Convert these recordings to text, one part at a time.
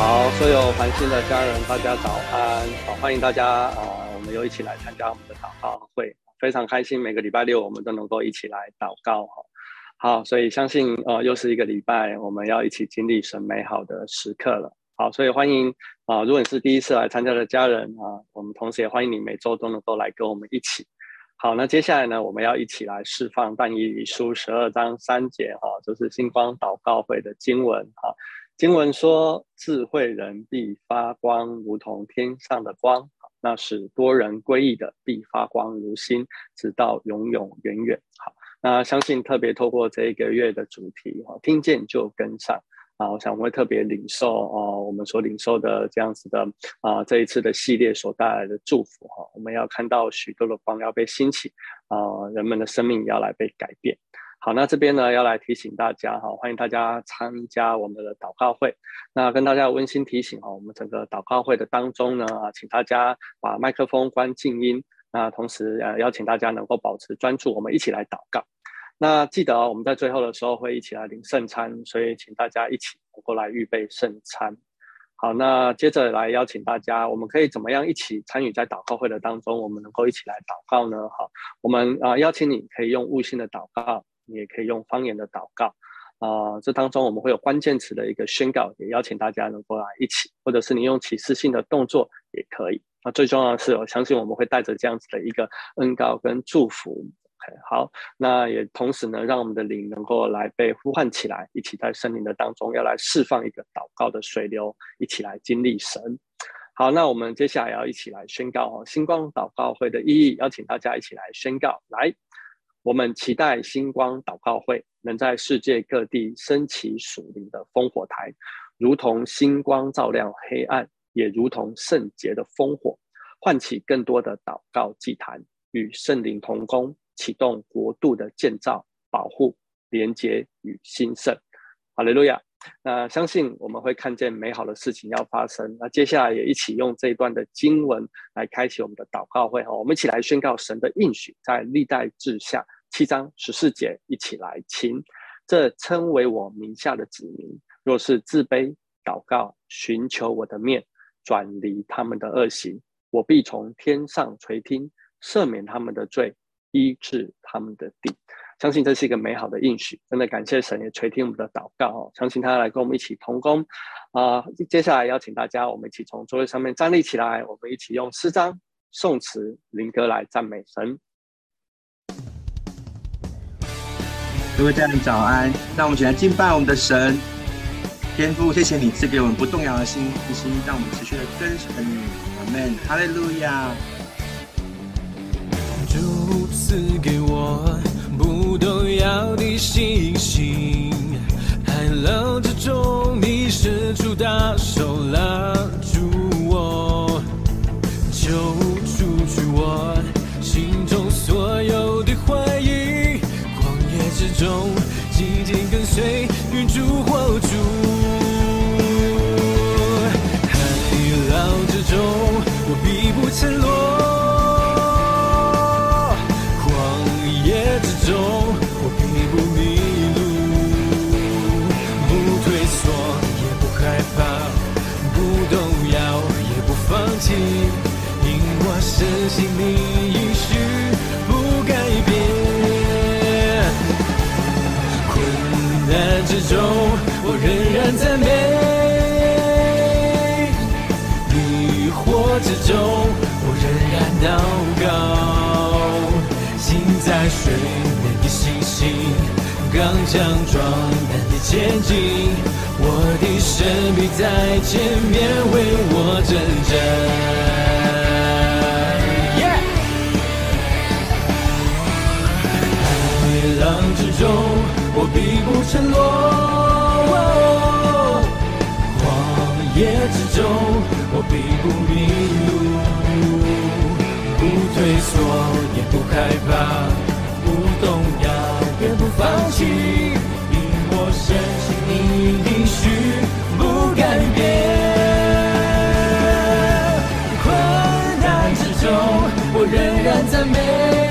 好，所有环心的家人，大家早安！好，欢迎大家啊、我们又一起来参加我们的祷告会，非常开心。每个礼拜六我们都能够一起来祷告哈。好，所以相信呃，又是一个礼拜，我们要一起经历神美好的时刻了。好，所以欢迎啊、如果你是第一次来参加的家人啊，我们同时也欢迎你每周都能够来跟我们一起。好，那接下来呢，我们要一起来释放但以理书十二章三节哈，就是星光祷告会的经文哈。经文说：“智慧人必发光，如同天上的光；那使多人归义的，必发光如星，直到永永远远。”好，那相信特别透过这一个月的主题，哈，听见就跟上啊！我想我会特别领受哦，我们所领受的这样子的啊，这一次的系列所带来的祝福哈，我们要看到许多的光要被兴起啊，人们的生命要来被改变。好，那这边呢，要来提醒大家哈，欢迎大家参加我们的祷告会。那跟大家温馨提醒哈，我们整个祷告会的当中呢，啊，请大家把麦克风关静音。那同时呃，邀请大家能够保持专注，我们一起来祷告。那记得我们在最后的时候会一起来领圣餐，所以请大家一起过来预备圣餐。好，那接着来邀请大家，我们可以怎么样一起参与在祷告会的当中，我们能够一起来祷告呢？好，我们啊、邀请你可以用悟性的祷告。你也可以用方言的祷告，啊、呃，这当中我们会有关键词的一个宣告，也邀请大家能够来一起，或者是你用启示性的动作也可以。那最重要的是，我相信我们会带着这样子的一个恩膏跟祝福。好，那也同时呢，让我们的灵能够来被呼唤起来，一起在森林的当中要来释放一个祷告的水流，一起来经历神。好，那我们接下来要一起来宣告哦，星光祷告会的意义，邀请大家一起来宣告来。我们期待星光祷告会能在世界各地升起属灵的烽火台，如同星光照亮黑暗，也如同圣洁的烽火，唤起更多的祷告祭坛，与圣灵同工，启动国度的建造、保护、连结与兴盛。哈利路亚。那相信我们会看见美好的事情要发生。那接下来也一起用这一段的经文来开启我们的祷告会哈，我们一起来宣告神的应许，在历代志下七章十四节，一起来请这称为我名下的子民，若是自卑祷告，寻求我的面，转离他们的恶行，我必从天上垂听，赦免他们的罪，医治他们的地。相信这是一个美好的应许，真的感谢神也垂听我们的祷告哦。相信他来跟我们一起同工啊、接下来邀请大家，我们一起从座位上面站立起来，我们一起用诗章、颂词、灵歌来赞美神。各位家人早安，让我们一起来敬拜我们的神。天父，谢谢你赐给我们不动摇的心，一心让我们持续的跟随你。阿门，哈利路亚。主赐给我。不动摇的信心，海浪之中，你伸出大手拉住我，救中紧紧跟随，云逐火逐，海浪之中我并不沉落，荒野之中我并不迷路，不退缩也不害怕，不动摇也不放弃，因我深信你。之中我仍然祷告，行在水面的星星，刚强壮胆的前进。我的神必在前面为我征战，海浪之中我必不沉落，夜之中，我并不迷路，不退缩，也不害怕，不动摇，也不放弃。因我深情，你必须不改变。困难之中，我仍然赞美。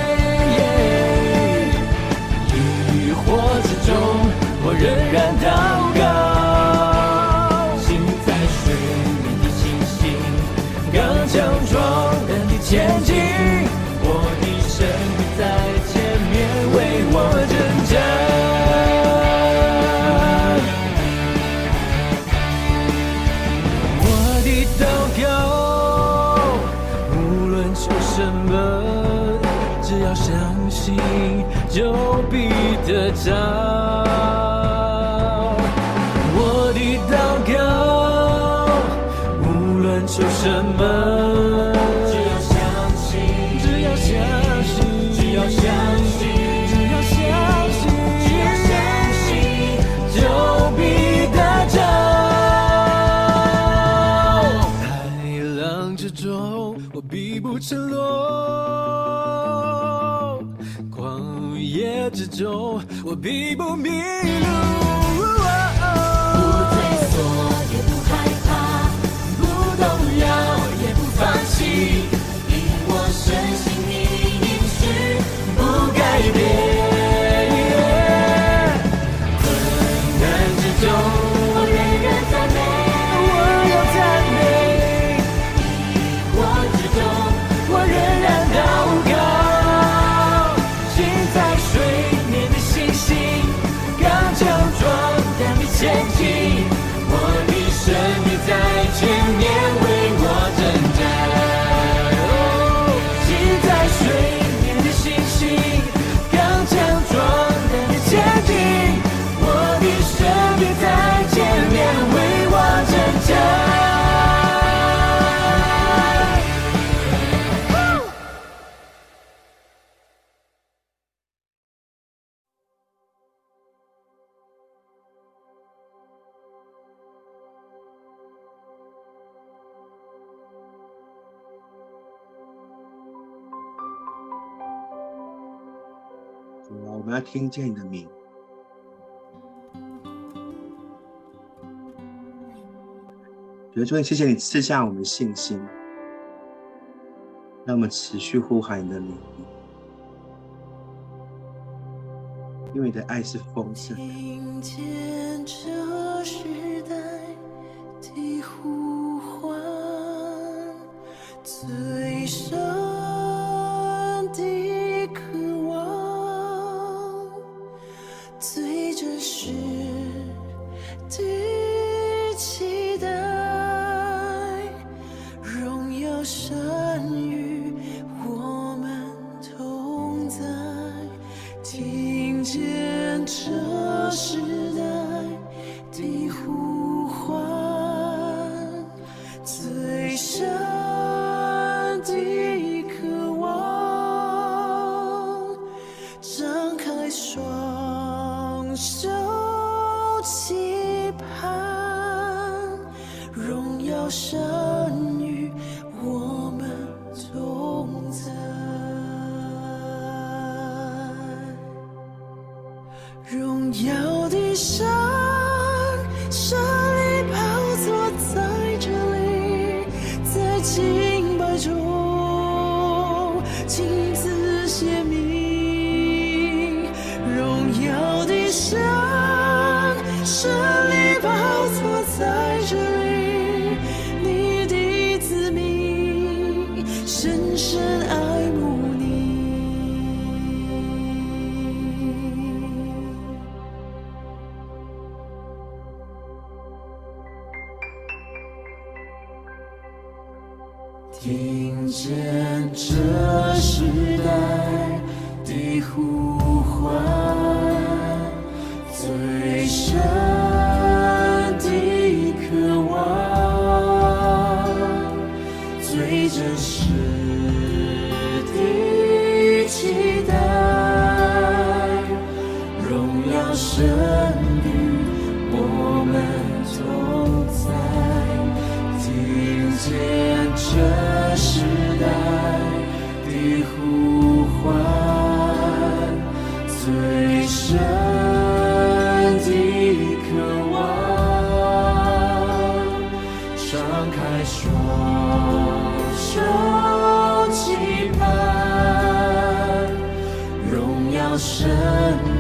就必得着。我的祷告，无论求什么。之中，我必不迷路。不退缩，也不害怕；不动摇，也不放弃。因我深信你，永续不改变。听见你的名，主耶稣，谢谢你赐下我们信心，让我们持续呼喊你的名，因为你的爱是丰盛的。听是神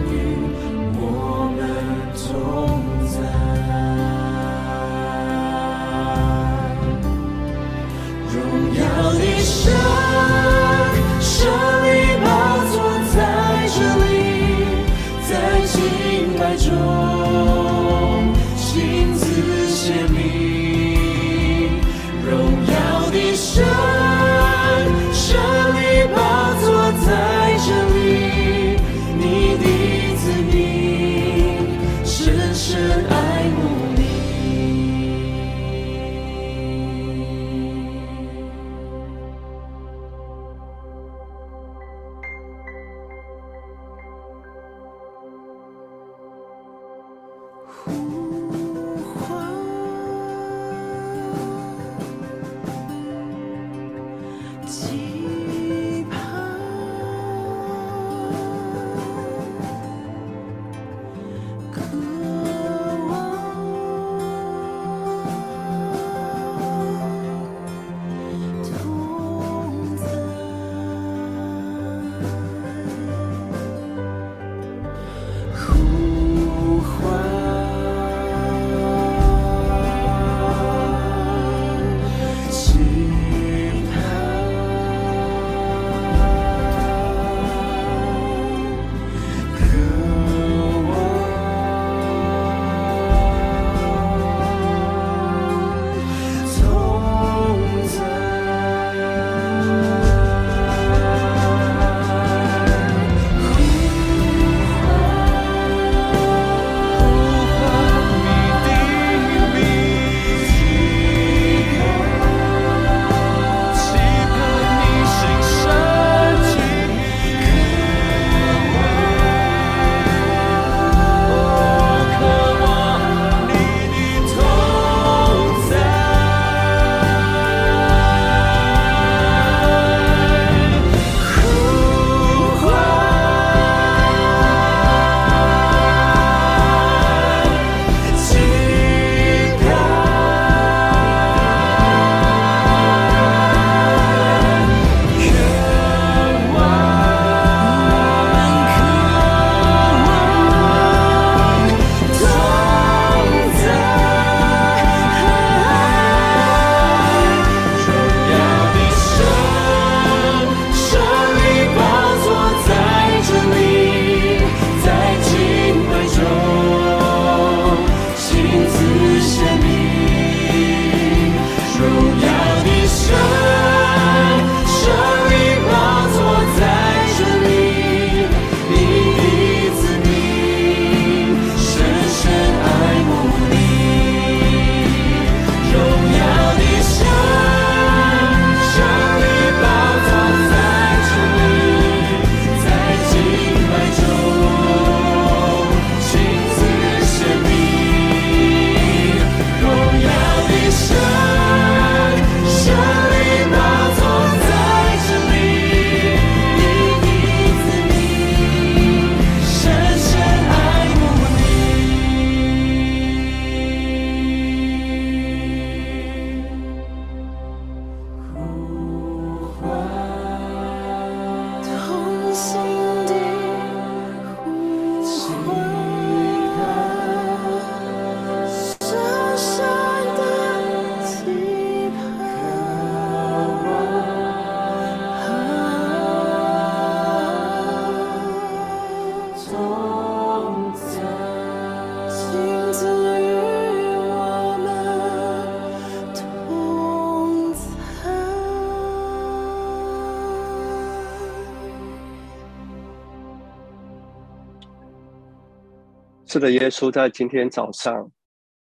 是的，耶稣在今天早上，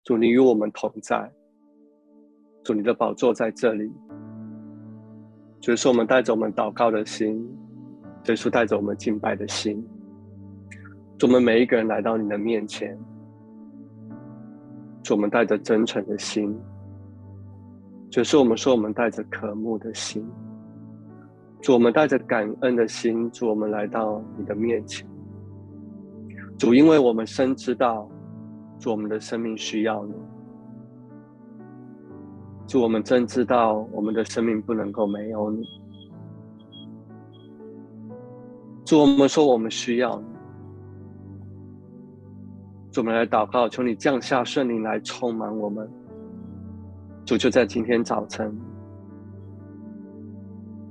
主你与我们同在，主你的宝座在这里，就是我们带着我们祷告的心，耶稣带着我们敬拜的心，主我们每一个人来到你的面前，主我们带着真诚的心，就是我们说我们带着渴慕的心，主我们带着感恩的心，主我们来到你的面前。主，因为我们深知道，主我们的生命需要你。主，我们真知道我们的生命不能够没有你。主，我们说我们需要你。主，我们来祷告，求你降下圣灵来充满我们。主，就在今天早晨，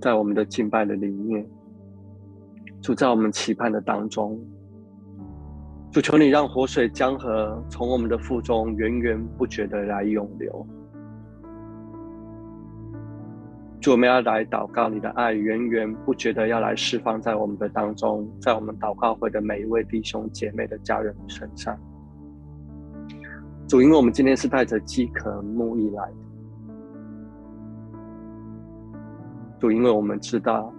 在我们的敬拜的里面，主在我们期盼的当中。主求你让活水江河从我们的腹中源源不绝的来涌流。主，我们要来祷告你的爱源源不绝的要来释放在我们的当中，在我们祷告会的每一位弟兄姐妹的家人身上。主，因为我们今天是带着饥渴慕义来的。主，因为我们知道。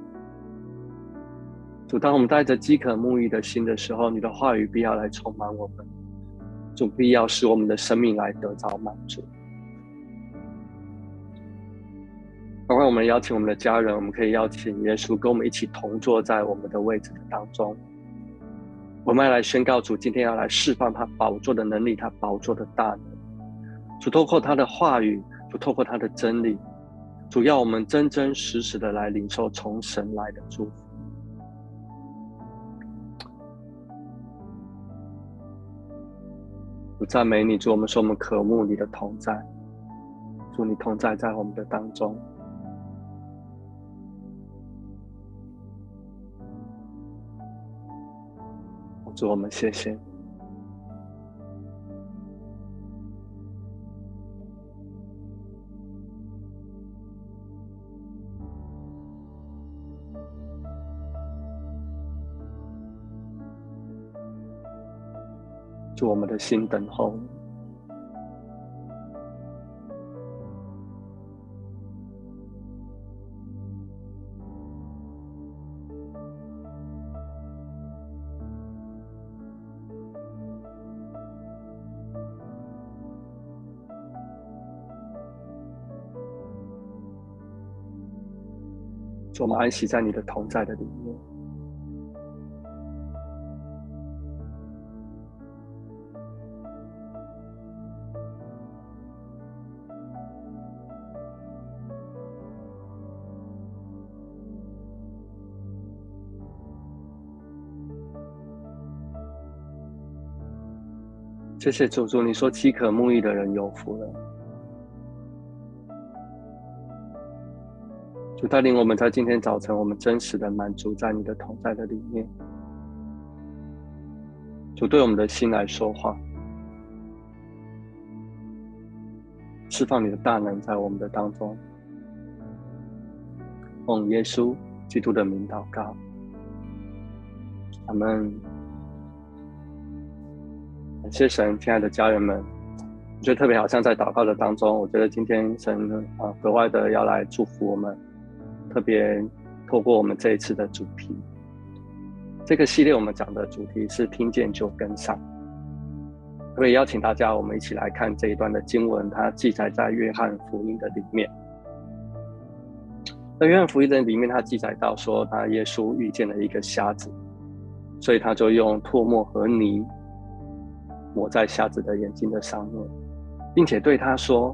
主，当我们带着饥渴沐浴的心的时候，你的话语必要来充满我们，主必要使我们的生命来得到满足。包括我们邀请我们的家人，我们可以邀请耶稣跟我们一起同坐在我们的位置的当中。我们要来宣告主，今天要来释放他宝座的能力，他宝座的大能。主透过他的话语，主透过他的真理，主要我们真真实实的来领受从神来的祝福。我赞美你，祝我们说我们渴慕你的同在，祝你同在在我们的当中，祝我们谢谢。我们的心等候。祝我们安息在你的同在的里面。谢谢主，主你说饥渴慕义的人有福了。主带领我们在今天早晨，我们真实的满足在你的同在的里面。主对我们的心来说话，释放你的大能在我们的当中。奉耶稣基督的名祷告，阿门。感谢神，亲爱的家人们，我觉得特别好像在祷告的当中，我觉得今天神啊格外的要来祝福我们，特别透过我们这一次的主题，这个系列我们讲的主题是听见就跟上。可以邀请大家，我们一起来看这一段的经文，它记载在约翰福音的里面。在约翰福音的里面，它记载到说，他耶稣遇见了一个瞎子，所以他就用唾沫和泥抹在瞎子的眼睛的上面，并且对他说：“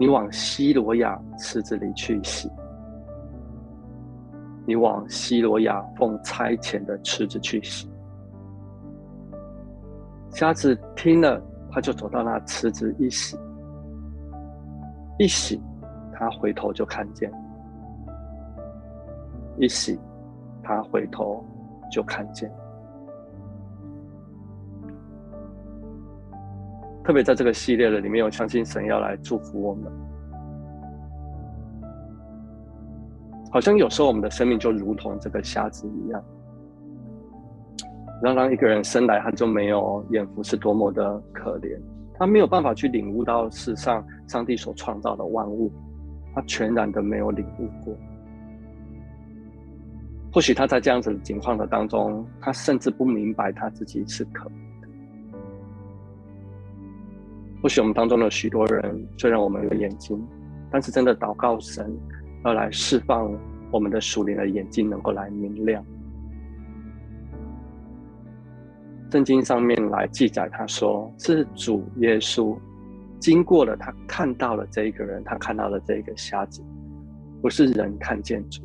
你往西罗亚池子里去洗。你往西罗亚奉差遣的池子去洗。”瞎子听了，他就走到那池子一洗，一洗，他回头就看见；一洗，他回头就看见。特别在这个系列的里面，我相信神要来祝福我们。好像有时候我们的生命就如同这个瞎子一样。让让一个人生来他就没有眼福是多么的可怜，他没有办法去领悟到世上上帝所创造的万物，他全然的没有领悟过。或许他在这样子的情况的当中，他甚至不明白他自己是可。或许我们当中的许多人，虽然我们有眼睛，但是真的祷告神要来释放我们的属灵的眼睛，能够来明亮。圣经上面来记载，他说是主耶稣经过了，他看到了这一个人，他看到了这一个瞎子，不是人看见主。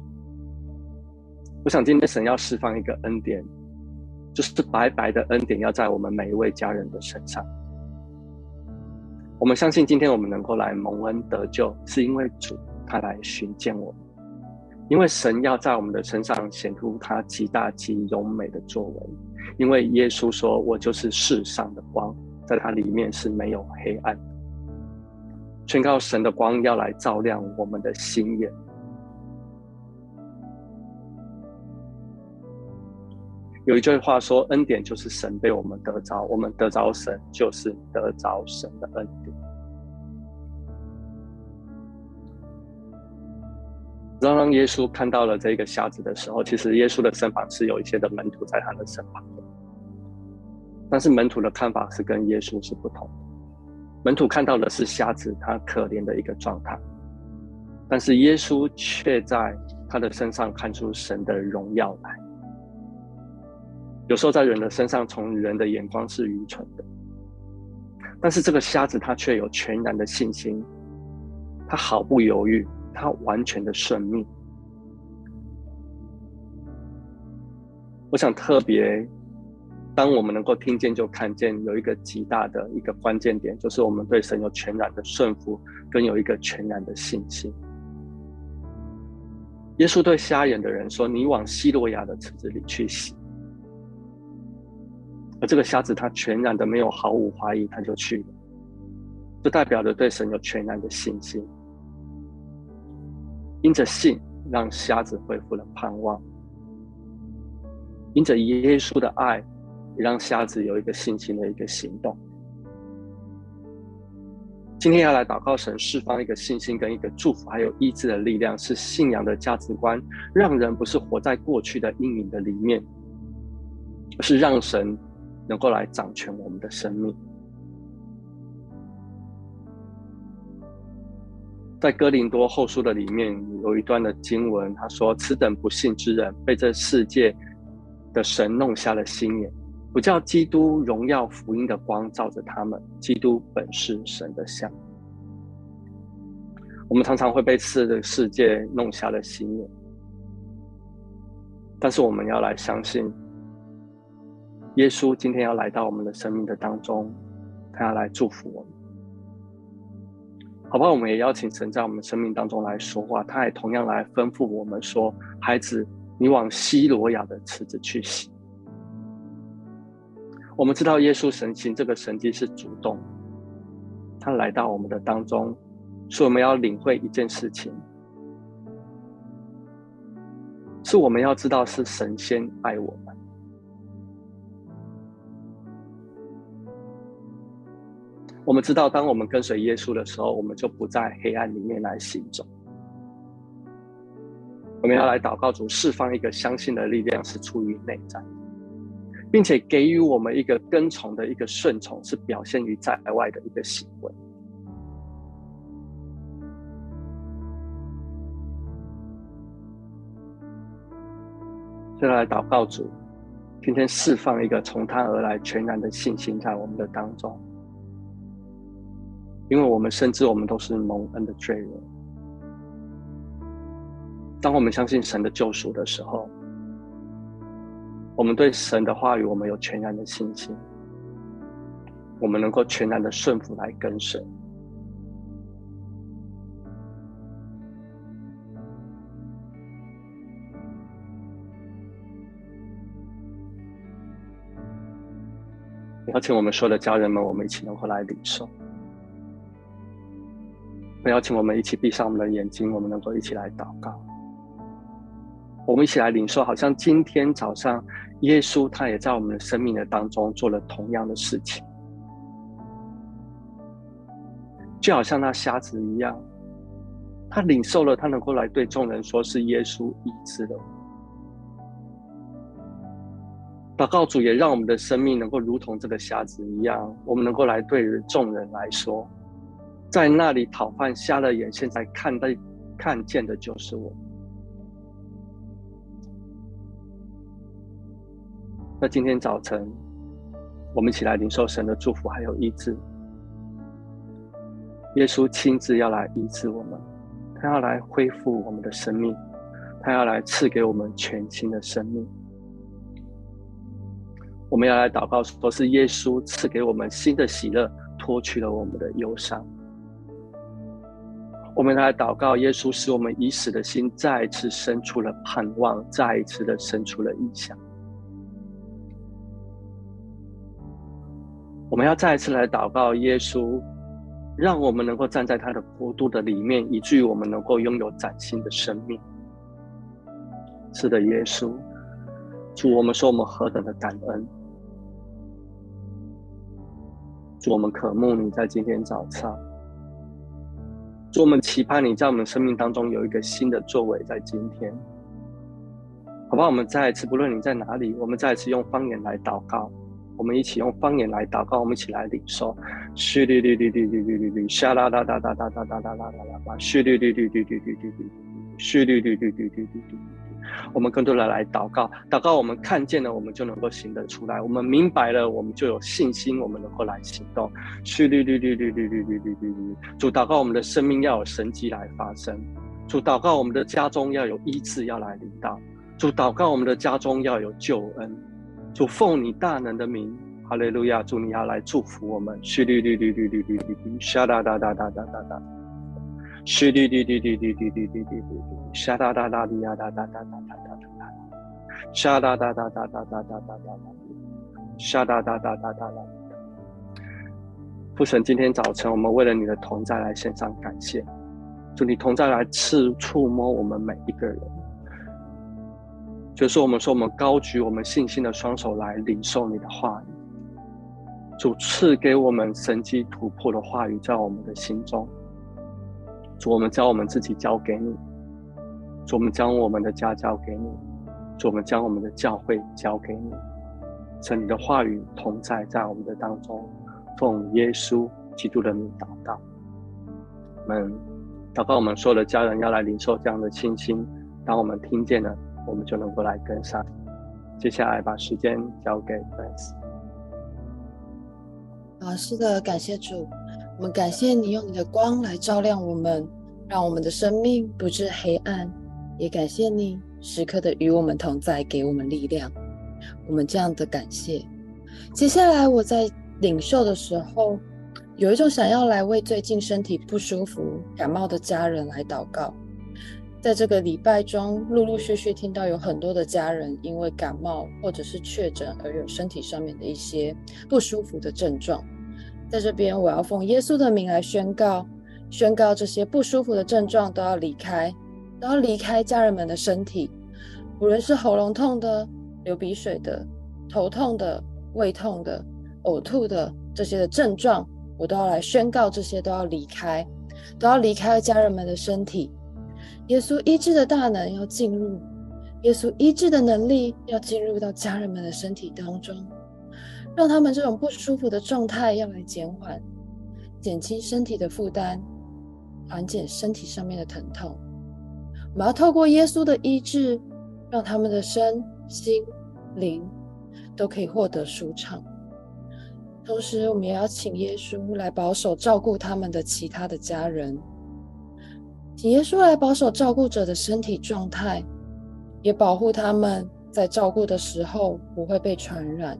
我想今天神要释放一个恩典，就是白白的恩典要在我们每一位家人的身上。我们相信今天我们能够来蒙恩得救，是因为主他来寻见我们，因为神要在我们的身上显出他极大极荣美的作为。因为耶稣说：“我就是世上的光，在他里面是没有黑暗的。”宣告神的光要来照亮我们的心眼。有一句话说：“恩典就是神被我们得着，我们得着神就是得着神的恩典。”当当耶稣看到了这个瞎子的时候，其实耶稣的身旁是有一些的门徒在他的身旁的，但是门徒的看法是跟耶稣是不同的。门徒看到的是瞎子他可怜的一个状态，但是耶稣却在他的身上看出神的荣耀来。有时候在人的身上，从人的眼光是愚蠢的，但是这个瞎子他却有全然的信心，他毫不犹豫。他完全的顺命。我想特别，当我们能够听见就看见，有一个极大的一个关键点，就是我们对神有全然的顺服，跟有一个全然的信心。耶稣对瞎眼的人说：“你往西罗亚的池子里去洗。”而这个瞎子他全然的没有毫无怀疑，他就去了，这代表着对神有全然的信心。因着信，让瞎子恢复了盼望；因着耶稣的爱，也让瞎子有一个信心的一个行动。今天要来祷告神，释放一个信心跟一个祝福，还有医治的力量，是信仰的价值观，让人不是活在过去的阴影的里面，而是让神能够来掌权我们的生命。在哥林多后书的里面有一段的经文，他说：“此等不信之人，被这世界的神弄瞎了心眼，不叫基督荣耀福音的光照着他们。基督本是神的像。”我们常常会被这个世界弄瞎了心眼，但是我们要来相信，耶稣今天要来到我们的生命的当中，他要来祝福我们。好不好？我们也邀请神在我们生命当中来说话，他也同样来吩咐我们说：“孩子，你往西罗亚的池子去洗。”我们知道耶稣神行这个神迹是主动，他来到我们的当中，所以我们要领会一件事情，是我们要知道是神先爱我们。我们知道，当我们跟随耶稣的时候，我们就不在黑暗里面来行走。我们要来祷告主，释放一个相信的力量，是出于内在，并且给予我们一个跟从的一个顺从，是表现于在外的一个行为。现在来祷告主，今天释放一个从他而来全然的信心在我们的当中。因为我们深知我们都是蒙恩的罪人，当我们相信神的救赎的时候，我们对神的话语，我们有全然的信心，我们能够全然的顺服来跟随。邀请我们所有的家人们，我们一起能够来领受。我邀请我们一起闭上我们的眼睛，我们能够一起来祷告。我们一起来领受，好像今天早上耶稣他也在我们的生命的当中做了同样的事情，就好像那瞎子一样，他领受了，他能够来对众人说是耶稣医治了。祷告主也让我们的生命能够如同这个瞎子一样，我们能够来对众人来说。在那里讨饭，瞎了眼，现在看到看见的就是我。那今天早晨，我们一起来领受神的祝福，还有医治。耶稣亲自要来医治我们，他要来恢复我们的生命，他要来赐给我们全新的生命。我们要来祷告，说是耶稣赐给我们新的喜乐，脱去了我们的忧伤。我们来祷告，耶稣使我们已死的心再一次生出了盼望，再一次的生出了异象。我们要再一次来祷告，耶稣让我们能够站在他的国度的里面，以至于我们能够拥有崭新的生命。是的，耶稣，主，我们说我们何等的感恩，主，我们渴慕你在今天早上。主，我们期盼你在我们生命当中有一个新的作为，在今天，好吧？我们再一次，不论你在哪里，我们再一次用方言来祷告，我们一起用方言来祷告，我们一起来领受。嘘哩哩哩哩哩哩哩哩，沙啦啦啦啦啦啦啦啦啦啦啦，嘘哩哩哩哩哩哩哩哩，嘘哩哩哩哩哩哩哩。我们更多的来祷告，祷告我们看见了，我们就能够行得出来；我们明白了，我们就有信心，我们能够来行动。嘘哩哩哩哩哩哩哩哩哩，主祷告我们的生命要有神迹来发生；主祷告我们的家中要有医治要来临到；主祷告我们的家中要有救恩；主奉你大能的名，哈利路亚！主你要来祝福我们。嘘哩哩哩哩哩哩哩，沙哒哒哒哒哒哒哒。嘘哩哩哩哩哩哩哩哩哩哩，沙哒哒哒哩呀哒哒哒哒哒哒哒，沙哒哒哒哒哒哒哒哒哒，沙哒哒哒哒哒哒。父神，今天早晨我们为了你的同在来献上感谢，祝你同在来赐触摸我们每一个人，就是我们说我们高举我们信心的双手来领受你的话语，主赐给我们神迹突破的话语在我们的心中。主，我们将我们自己交给你；主，我们将我们的家交给你；主，我们将我们的教会交给你。神，你的话语同在在我们的当中，奉耶稣基督的名祷告。我们祷告，我们所有的家人要来领受这样的信心。当我们听见了，我们就能够来跟上。接下来把时间交给 Grace。啊，是的，感谢主。我们感谢你用你的光来照亮我们，让我们的生命不致黑暗。也感谢你时刻的与我们同在，给我们力量。我们这样的感谢。接下来我在领受的时候，有一种想要来为最近身体不舒服、感冒的家人来祷告。在这个礼拜中，陆陆续续听到有很多的家人因为感冒或者是确诊而有身体上面的一些不舒服的症状。在这边，我要奉耶稣的名来宣告，宣告这些不舒服的症状都要离开，都要离开家人们的身体。无论是喉咙痛的、流鼻水的、头痛的、胃痛的、呕吐的这些的症状，我都要来宣告，这些都要离开，都要离开家人们的身体。耶稣医治的大能要进入，耶稣医治的能力要进入到家人们的身体当中，让他们这种不舒服的状态要来减缓，减轻身体的负担，缓解身体上面的疼痛。我们要透过耶稣的医治。让他们的身心灵都可以获得舒畅，同时我们也要请耶稣来保守照顾他们的其他的家人，请耶稣来保守照顾者的身体状态，也保护他们在照顾的时候不会被传染，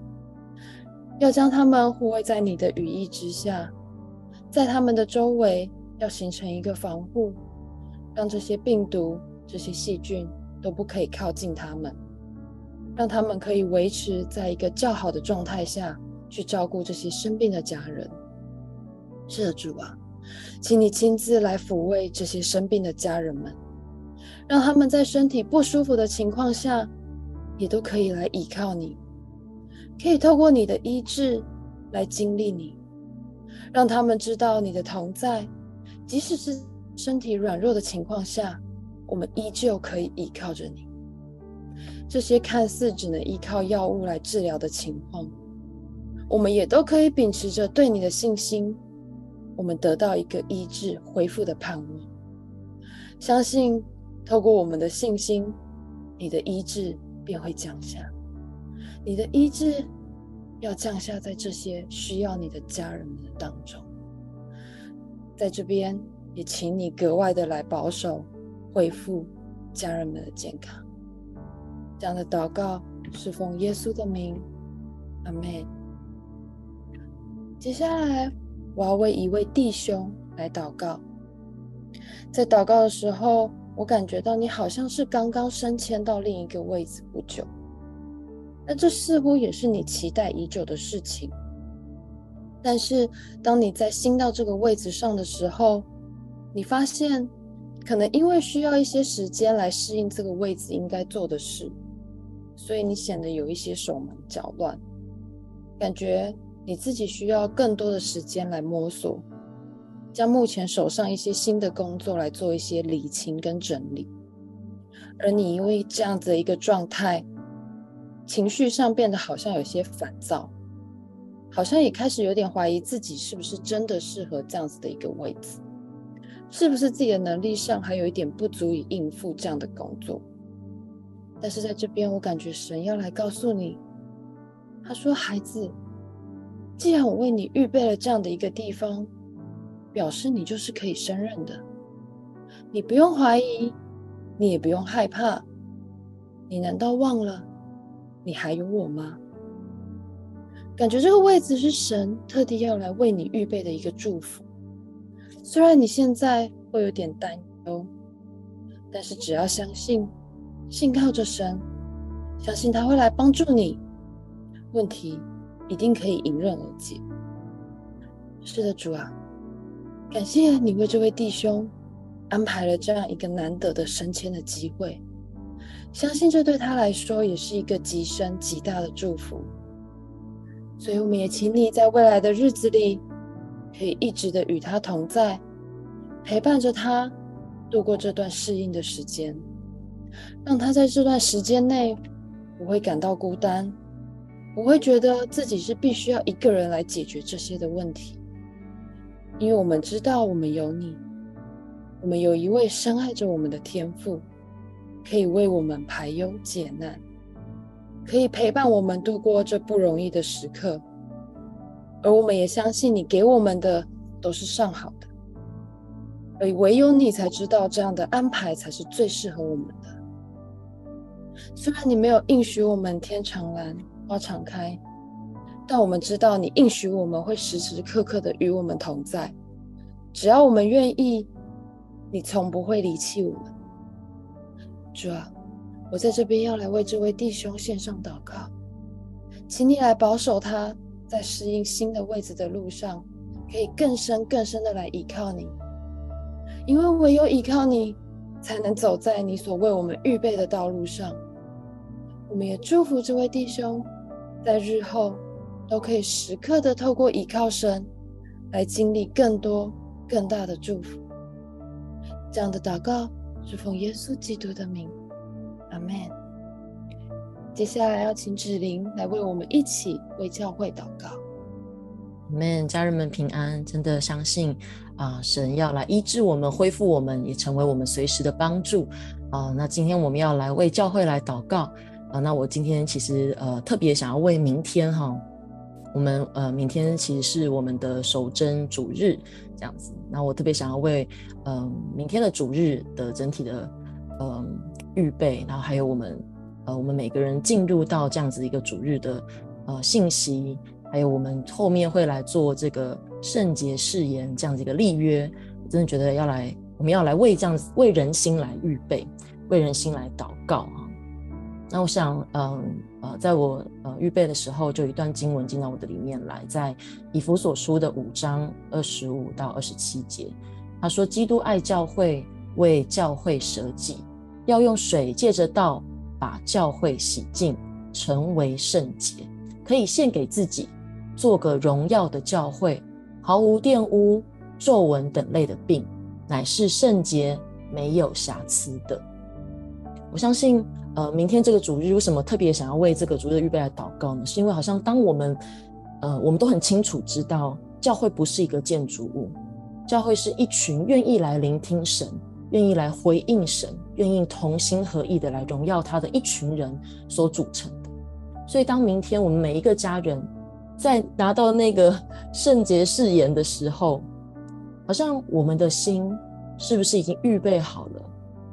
要将他们护卫在你的羽翼之下，在他们的周围要形成一个防护，让这些病毒、这些细菌。都不可以靠近他们，让他们可以维持在一个较好的状态下去照顾这些生病的家人。是的，主啊，请你亲自来抚慰这些生病的家人们，让他们在身体不舒服的情况下，也都可以来依靠你，可以透过你的医治来经历你，让他们知道你的同在，即使是身体软弱的情况下。我们依旧可以依靠着你。这些看似只能依靠药物来治疗的情况，我们也都可以秉持着对你的信心，我们得到一个医治恢复的盼望。相信透过我们的信心，你的医治便会降下。你的医治要降下在这些需要你的家人们的当中。在这边也请你格外的来保守。恢复家人们的健康，这样的祷告是奉耶稣的名，阿门。接下来，我要为一位弟兄来祷告。在祷告的时候，我感觉到你好像是刚刚升迁到另一个位置不久，那这似乎也是你期待已久的事情。但是，当你在新到这个位置上的时候，你发现。可能因为需要一些时间来适应这个位置应该做的事，所以你显得有一些手忙脚乱，感觉你自己需要更多的时间来摸索，将目前手上一些新的工作来做一些理清跟整理。而你因为这样子的一个状态，情绪上变得好像有些烦躁，好像也开始有点怀疑自己是不是真的适合这样子的一个位置。是不是自己的能力上还有一点不足以应付这样的工作？但是在这边，我感觉神要来告诉你，他说：“孩子，既然我为你预备了这样的一个地方，表示你就是可以胜任的。你不用怀疑，你也不用害怕。你难道忘了你还有我吗？感觉这个位置是神特地要来为你预备的一个祝福。”虽然你现在会有点担忧，但是只要相信，信靠着神，相信他会来帮助你，问题一定可以迎刃而解。是的，主啊，感谢你为这位弟兄安排了这样一个难得的升迁的机会，相信这对他来说也是一个极深极大的祝福。所以，我们也请你在未来的日子里。可以一直的与他同在，陪伴着他度过这段适应的时间，让他在这段时间内不会感到孤单，不会觉得自己是必须要一个人来解决这些的问题，因为我们知道我们有你，我们有一位深爱着我们的天赋，可以为我们排忧解难，可以陪伴我们度过这不容易的时刻。而我们也相信，你给我们的都是上好的，而唯有你才知道这样的安排才是最适合我们的。虽然你没有应许我们天常蓝花常开，但我们知道你应许我们会时时刻刻的与我们同在。只要我们愿意，你从不会离弃我们。主啊，我在这边要来为这位弟兄献上祷告，请你来保守他。在适应新的位置的路上，可以更深更深的来依靠你，因为唯有依靠你，才能走在你所为我们预备的道路上。我们也祝福这位弟兄，在日后都可以时刻的透过依靠神，来经历更多更大的祝福。这样的祷告是奉耶稣基督的名，阿门。接下来要请芷玲来为我们一起为教会祷告。阿门，家人们平安。真的相信啊，神要来医治我们、恢复我们，也成为我们随时的帮助啊。那今天我们要来为教会来祷告啊。那我今天其实呃特别想要为明天哈，我们呃明天其实是我们的守贞主日这样子。那我特别想要为嗯、呃、明天的主日的整体的嗯、呃、预备，然后还有我们。呃，我们每个人进入到这样子一个主日的呃信息，还有我们后面会来做这个圣洁誓言这样子一个立约，我真的觉得要来，我们要来为这样子为人心来预备，为人心来祷告啊。那我想，嗯呃，在我呃预备的时候，就一段经文进到我的里面来，在以弗所书的五章二十五到二十七节，他说：“基督爱教会，为教会舍己，要用水借着道。”把教会洗净，成为圣洁，可以献给自己，做个荣耀的教会，毫无玷污、皱纹等类的病，乃是圣洁、没有瑕疵的。我相信，呃，明天这个主日为什么特别想要为这个主日预备来祷告呢？是因为好像当我们，呃，我们都很清楚知道，教会不是一个建筑物，教会是一群愿意来聆听神。愿意来回应神，愿意同心合意的来荣耀他的一群人所组成的。所以，当明天我们每一个家人在拿到那个 圣洁誓言的时候，好像我们的心是不是已经预备好了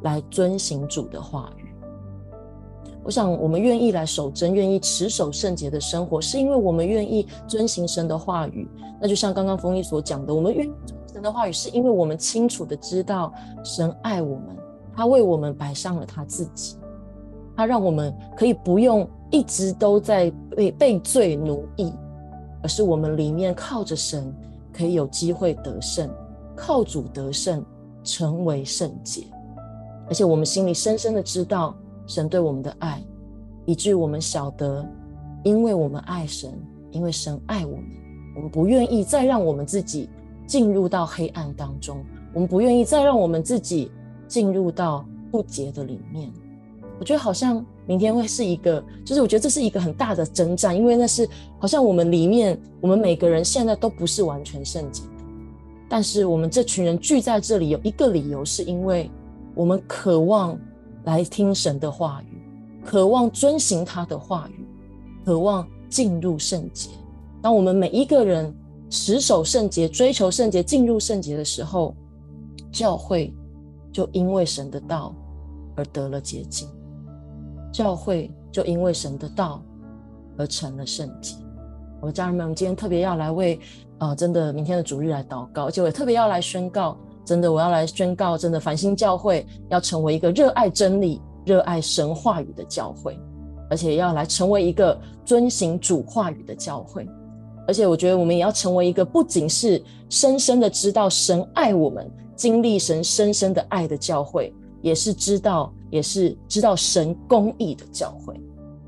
来遵行主的话语？我想，我们愿意来守贞，愿意持守圣洁的生活，是因为我们愿意遵行神的话语。那就像刚刚丰毅所讲的，我们愿意。神的话语是因为我们清楚的知道神爱我们，他为我们摆上了他自己，他让我们可以不用一直都在被被罪奴役，而是我们里面靠着神可以有机会得胜，靠主得胜，成为圣洁。而且我们心里深深的知道神对我们的爱，以至于我们晓得，因为我们爱神，因为神爱我们，我们不愿意再让我们自己。进入到黑暗当中，我们不愿意再让我们自己进入到不洁的里面。我觉得好像明天会是一个，就是我觉得这是一个很大的征战，因为那是好像我们里面，我们每个人现在都不是完全圣洁的，但是我们这群人聚在这里有一个理由，是因为我们渴望来听神的话语，渴望遵行他的话语，渴望进入圣洁。当我们每一个人。持守圣洁，追求圣洁，进入圣洁的时候，教会就因为神的道而得了洁净，教会就因为神的道而成了圣洁。我的家人们，我们今天特别要来为啊、呃，真的明天的主日来祷告，而且我也特别要来宣告，真的我要来宣告，真的繁星教会要成为一个热爱真理、热爱神话语的教会，而且要来成为一个遵行主话语的教会。而且我觉得我们也要成为一个不仅是深深的知道神爱我们、经历神深深的爱的教会，也是知道也是知道神公义的教会，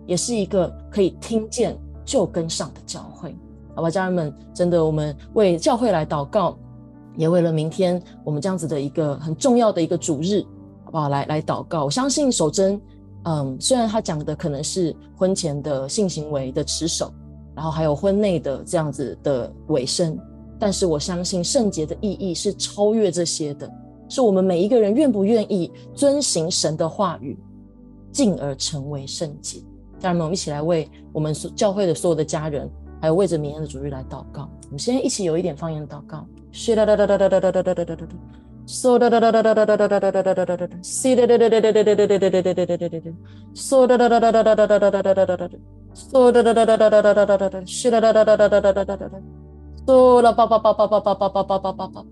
也是一个可以听见就跟上的教会。好吧，家人们，真的我们为教会来祷告，也为了明天我们这样子的一个很重要的一个主日，好不好？来来祷告。我相信守贞，嗯，虽然他讲的可能是婚前的性行为的持守。然后还有婚内的这样子的尾声，但是我相信圣洁的意义是超越这些的，是我们每一个人愿不愿意遵行神的话语，进而成为圣洁。家人们，我们一起来为我们所教会的所有的家人，还有为着明天的主日来祷告。我们先一起有一点方言祷告。是哒哒哒哒哒哒哒哒哒哒哒哒哒，so 哒哒哒哒哒哒哒哒哒哒哒哒哒哒哒，si 哒哒哒哒哒哒哒哒哒哒哒哒哒哒哒哒哒，so 哒哒哒哒哒哒哒哒哒哒哒哒哒哒，so 哒哒哒哒哒哒哒哒哒哒哒，si 哒哒哒哒哒哒哒哒哒哒哒，so 啦叭叭叭叭叭叭叭叭叭叭叭叭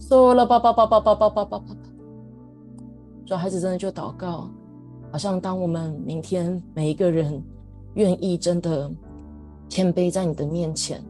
，so 啦叭叭叭叭叭叭叭叭叭叭，小孩子真的就祷告，好像当我们明天每一个人愿意真的谦卑在你的面前。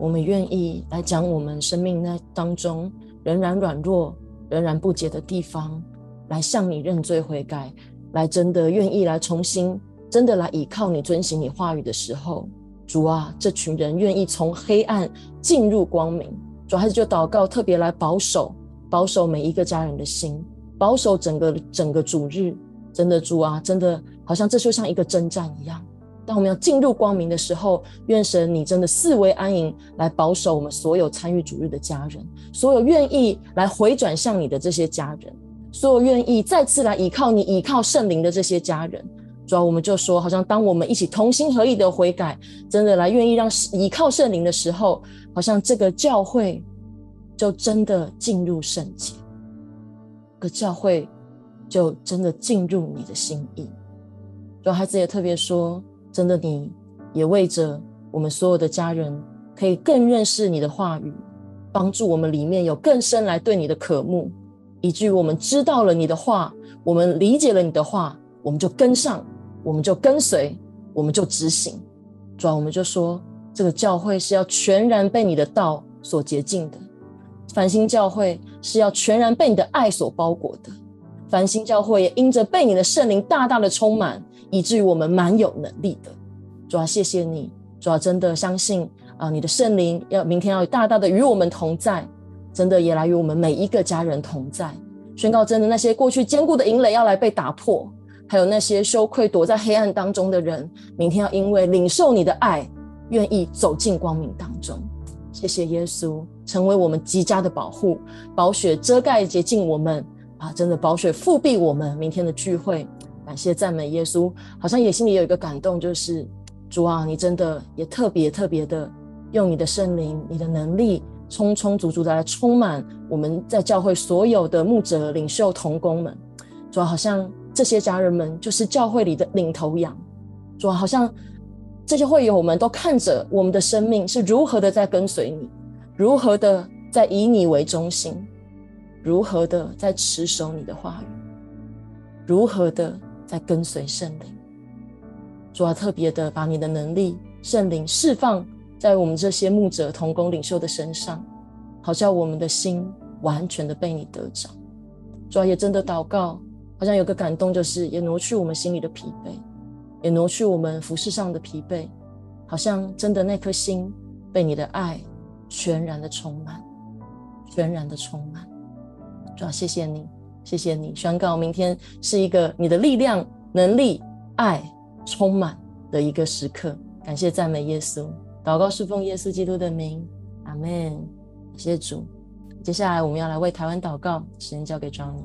我们愿意来讲我们生命那当中。仍然软弱，仍然不解的地方，来向你认罪悔改，来真的愿意来重新，真的来倚靠你，遵行你话语的时候，主啊，这群人愿意从黑暗进入光明。主孩子就祷告，特别来保守，保守每一个家人的心，保守整个整个主日。真的主啊，真的好像这就像一个征战一样。当我们要进入光明的时候，愿神你真的四围安营，来保守我们所有参与主日的家人，所有愿意来回转向你的这些家人，所有愿意再次来倚靠你、倚靠圣灵的这些家人。主要，我们就说，好像当我们一起同心合意的悔改，真的来愿意让倚靠圣灵的时候，好像这个教会就真的进入圣洁，个教会就真的进入你的心意。主孩子也特别说。真的，你也为着我们所有的家人，可以更认识你的话语，帮助我们里面有更深来对你的渴慕，以至于我们知道了你的话，我们理解了你的话，我们就跟上，我们就跟随，我们就执行。主啊，我们就说，这个教会是要全然被你的道所洁净的，繁星教会是要全然被你的爱所包裹的，繁星教会也因着被你的圣灵大大的充满。以至于我们蛮有能力的，主要，谢谢你，主要，真的相信啊，你的圣灵要明天要大大的与我们同在，真的也来与我们每一个家人同在，宣告真的那些过去坚固的营垒要来被打破，还有那些羞愧躲在黑暗当中的人，明天要因为领受你的爱，愿意走进光明当中。谢谢耶稣，成为我们极佳的保护，宝血遮盖洁净我们啊，真的宝血覆庇我们明天的聚会。感谢赞美耶稣，好像也心里有一个感动，就是主啊，你真的也特别特别的用你的圣灵、你的能力，充充足足的来充满我们在教会所有的牧者、领袖、同工们。主啊，好像这些家人们就是教会里的领头羊。主啊，好像这些会友们都看着我们的生命是如何的在跟随你，如何的在以你为中心，如何的在持守你的话语，如何的。在跟随圣灵，主要特别的把你的能力、圣灵释放在我们这些牧者、同工、领袖的身上，好像我们的心完全的被你得着。主要也真的祷告，好像有个感动，就是也挪去我们心里的疲惫，也挪去我们服事上的疲惫，好像真的那颗心被你的爱全然的充满，全然的充满。主要谢谢你。谢谢你宣告，明天是一个你的力量、能力、爱充满的一个时刻。感谢赞美耶稣，祷告是奉耶稣基督的名，阿门。谢谢主。接下来我们要来为台湾祷告，时间交给 Johnny。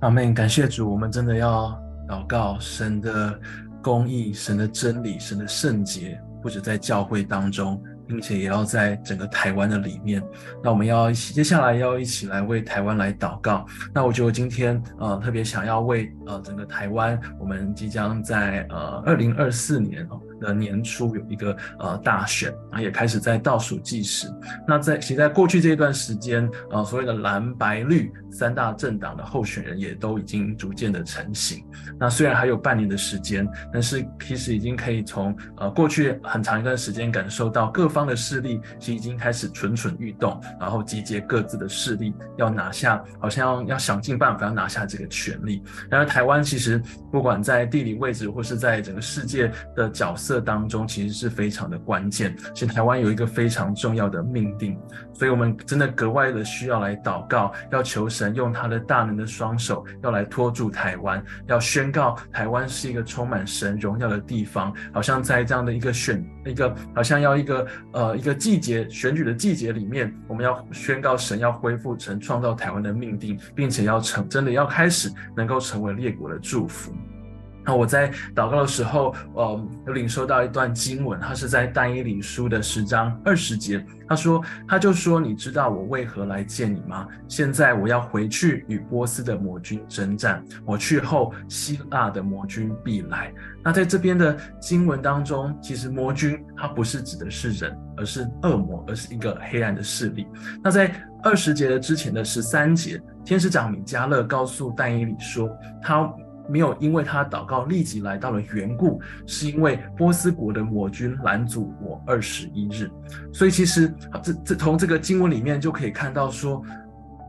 阿门。感谢主，我们真的要祷告神的公义、神的真理、神的圣洁，不止在教会当中。并且也要在整个台湾的里面，那我们要接下来要一起来为台湾来祷告。那我觉得今天呃特别想要为呃整个台湾，我们即将在呃二零二四年哦。的年初有一个呃大选啊，也开始在倒数计时。那在其实在过去这一段时间，呃，所谓的蓝白绿三大政党的候选人也都已经逐渐的成型。那虽然还有半年的时间，但是其实已经可以从呃过去很长一段时间感受到各方的势力其实已经开始蠢蠢欲动，然后集结各自的势力要拿下，好像要要想尽办法要拿下这个权力。然而台湾其实不管在地理位置或是在整个世界的角色。这当中其实是非常的关键，其实台湾有一个非常重要的命定，所以我们真的格外的需要来祷告，要求神用他的大能的双手，要来托住台湾，要宣告台湾是一个充满神荣耀的地方，好像在这样的一个选一个，好像要一个呃一个季节选举的季节里面，我们要宣告神要恢复成创造台湾的命定，并且要成真的要开始能够成为列国的祝福。那我在祷告的时候，呃，有领受到一段经文，它是在但以理书的十章二十节。他说：“他就说，你知道我为何来见你吗？现在我要回去与波斯的魔军征战，我去后，希腊的魔军必来。”那在这边的经文当中，其实魔军它不是指的是人，而是恶魔，而是一个黑暗的势力。那在二十节的之前的十三节，天使长米迦勒告诉但以理说，他。没有因为他祷告立即来到了缘故，是因为波斯国的魔军拦阻我二十一日。所以其实这这从这个经文里面就可以看到说，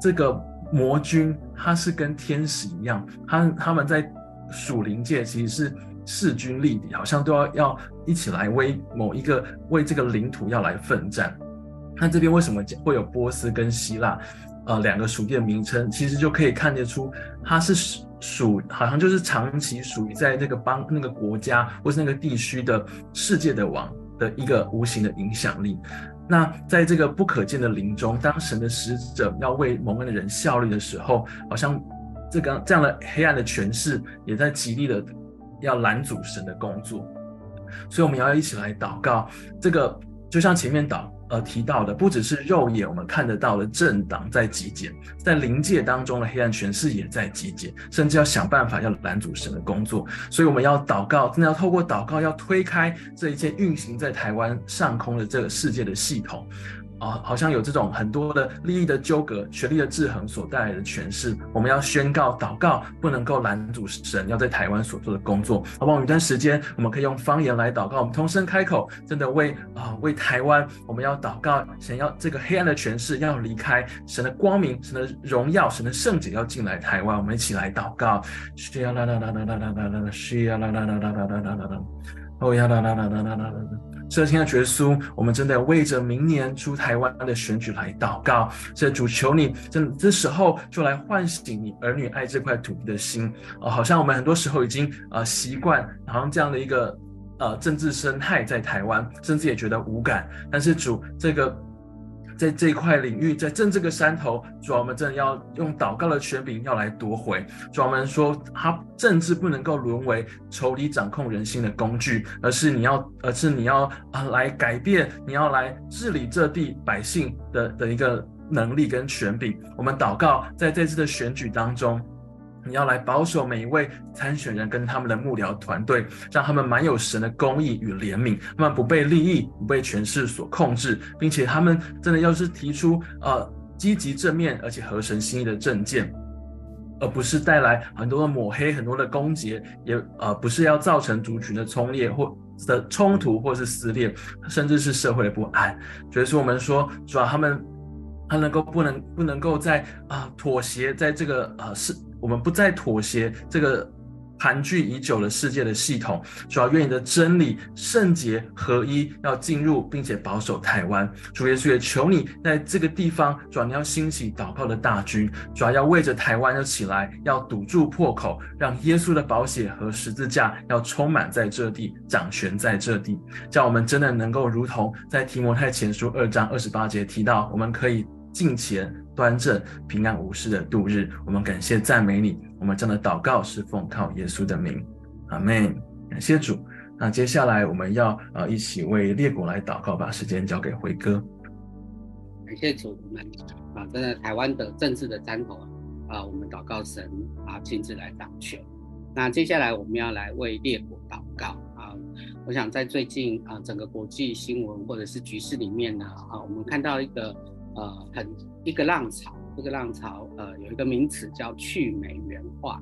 这个魔君他是跟天使一样，他他们在属灵界其实是势均力敌，好像都要要一起来为某一个为这个领土要来奋战。那这边为什么会有波斯跟希腊？呃，两个属地的名称，其实就可以看得出，它是属，好像就是长期属于在那个邦、那个国家或是那个地区的世界的王的一个无形的影响力。那在这个不可见的灵中，当神的使者要为蒙恩的人效力的时候，好像这个这样的黑暗的权势也在极力的要拦阻神的工作。所以我们要一起来祷告，这个就像前面祷。呃，提到的不只是肉眼我们看得到的政党在集结，在临界当中的黑暗权势也在集结，甚至要想办法要拦阻神的工作。所以我们要祷告，真的要透过祷告，要推开这一切运行在台湾上空的这个世界的系统。啊，好像有这种很多的利益的纠葛、权力的制衡所带来的权势，我们要宣告祷告，不能够拦阻神要在台湾所做的工作。好不好？有一段时间，我们可以用方言来祷告，我们同声开口，真的为啊为台湾，我们要祷告，想要这个黑暗的权势要离开，神的光明、神的荣耀、神的圣洁要进来台湾，我们一起来祷告。需要啦啦啦啦啦啦啦啦，需要啦啦啦啦啦啦啦啦，哦呀啦啦啦啦啦啦啦。这天的耶稣，我们真的为着明年出台湾的选举来祷告。这主求你，这这时候就来唤醒你儿女爱这块土地的心。呃，好像我们很多时候已经呃习惯，好像这样的一个呃政治生态在台湾，甚至也觉得无感。但是主这个。在这一块领域，在正这个山头，主要，我们真的要用祷告的权柄要来夺回。主要，我们说，他政治不能够沦为仇敌掌控人心的工具，而是你要，而是你要啊来改变，你要来治理这地百姓的的一个能力跟权柄。我们祷告，在这次的选举当中。你要来保守每一位参选人跟他们的幕僚团队，让他们满有神的公义与怜悯，他们不被利益、不被权势所控制，并且他们真的要是提出呃积极正面而且合神心意的政见，而不是带来很多的抹黑、很多的攻击，也呃不是要造成族群的冲裂或的冲突或是撕裂，甚至是社会的不安。所以说我们说，主要他们他能够不能不能够在啊、妥协在这个呃是。我们不再妥协这个盘踞已久的世界的系统，主要愿你的真理、圣洁、合一要进入，并且保守台湾。主耶稣也求你在这个地方，主要你要兴起祷告的大军，主要要为着台湾要起来，要堵住破口，让耶稣的宝血和十字架要充满在这地，掌权在这地，叫我们真的能够如同在提摩太前书二章二十八节提到，我们可以。敬虔端正、平安无事的度日，我们感谢赞美你。我们这样的祷告是奉靠耶稣的名，阿门。感谢主。那接下来我们要呃一起为列国来祷告，把时间交给辉哥。感谢主，我们啊，站在台湾的政治的山头啊，我们祷告神啊亲自来掌权。那接下来我们要来为列国祷告啊。我想在最近啊整个国际新闻或者是局势里面呢啊，我们看到一个。呃，很一个浪潮，这个浪潮呃有一个名词叫去美元化。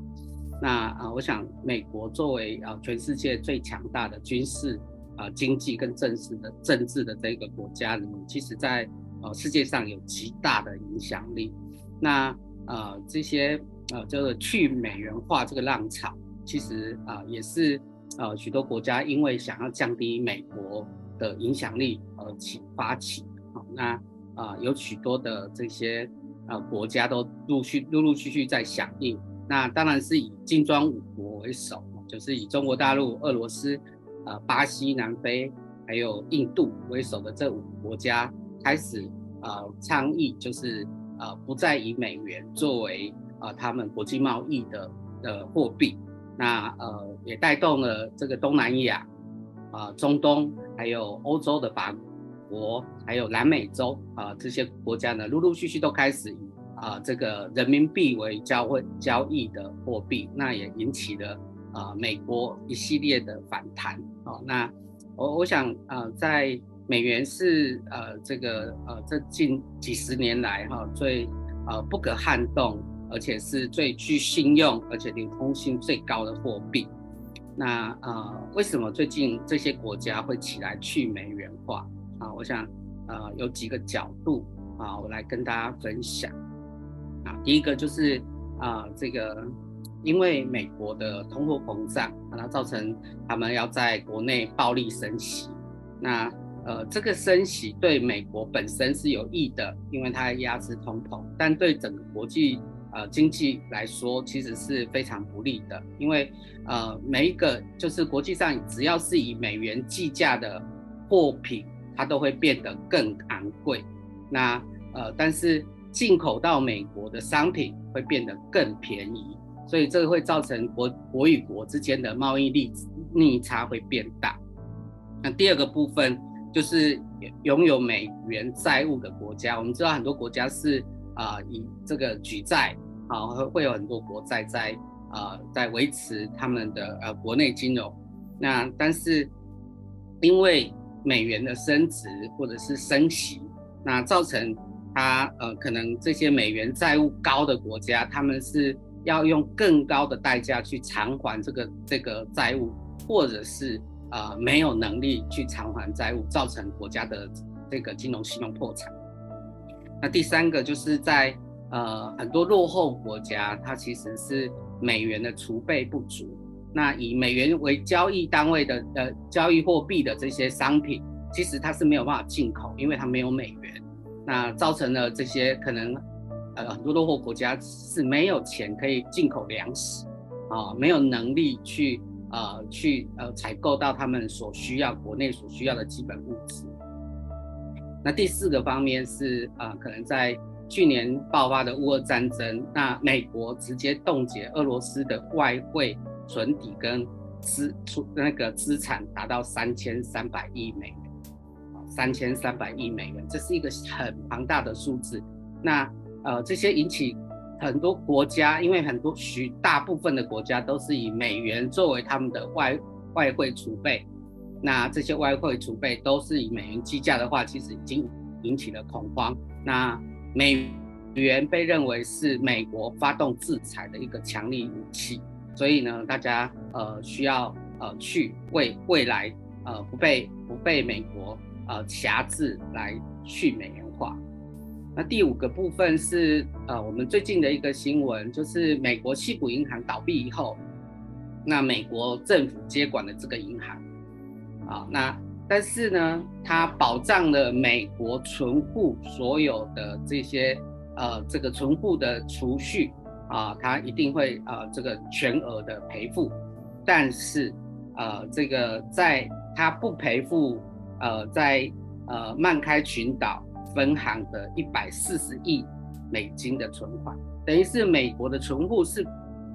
那啊、我想美国作为啊、全世界最强大的军事啊、呃、经济跟政治的政治的这个国家里面，其实在呃世界上有极大的影响力。那呃这些呃这个去美元化这个浪潮，其实啊、也是呃许多国家因为想要降低美国的影响力而起发起。好、那。啊、有许多的这些呃国家都陆续陆陆续续在响应。那当然是以金砖五国为首，就是以中国大陆、俄罗斯、呃巴西、南非还有印度为首的这五个国家开始呃倡议，就是呃不再以美元作为呃他们国际贸易的的货币。那呃也带动了这个东南亚、啊、中东还有欧洲的法国。还有南美洲啊，这些国家呢，陆陆续续都开始以啊这个人民币为交换交易的货币，那也引起了啊美国一系列的反弹啊。那我我想啊，在美元是呃这个呃这近几十年来哈最呃不可撼动，而且是最具信用，而且流通性最高的货币。那啊，为什么最近这些国家会起来去美元化？啊，我想，呃，有几个角度啊，我来跟大家分享。啊，第一个就是啊，这个因为美国的通货膨胀，它造成他们要在国内暴力升息。那呃，这个升息对美国本身是有益的，因为它压制通膨，但对整个国际呃经济来说，其实是非常不利的，因为呃，每一个就是国际上只要是以美元计价的货品，它都会变得更昂贵。那呃，但是进口到美国的商品会变得更便宜，所以这个会造成国国与国之间的贸易逆逆差会变大。那第二个部分就是拥有美元债务的国家，我们知道很多国家是啊、呃、以这个举债啊会有很多国债在啊、呃、在维持他们的呃国内金融。那但是因为美元的升值或者是升息，那造成它呃可能这些美元债务高的国家，他们是要用更高的代价去偿还这个这个债务，或者是呃没有能力去偿还债务，造成国家的这个金融信用破产。那第三个就是在呃很多落后国家，它其实是美元的储备不足。那以美元为交易单位的呃交易货币的这些商品，其实它是没有办法进口，因为它没有美元。那造成了这些可能呃很多落后国家是没有钱可以进口粮食啊，没有能力去呃去呃采购到他们所需要国内所需要的基本物资。那第四个方面是啊、呃，可能在去年爆发的乌俄战争，那美国直接冻结俄罗斯的外汇。存底跟资出那个资产达到三千三百亿美元，三千三百亿美元，这是一个很庞大的数字。那呃，这些引起很多国家，因为很多许大部分的国家都是以美元作为他们的外外汇储备，那这些外汇储备都是以美元计价的话，其实已经引起了恐慌。那美元被认为是美国发动制裁的一个强力武器。所以呢，大家呃需要呃去为未来呃不被不被美国呃辖制来去美元化。那第五个部分是呃我们最近的一个新闻，就是美国西谷银行倒闭以后，那美国政府接管了这个银行啊，那但是呢，它保障了美国存户所有的这些呃这个存户的储蓄。啊，他一定会呃这个全额的赔付，但是呃这个在他不赔付呃在呃曼开群岛分行的一百四十亿美金的存款，等于是美国的存户是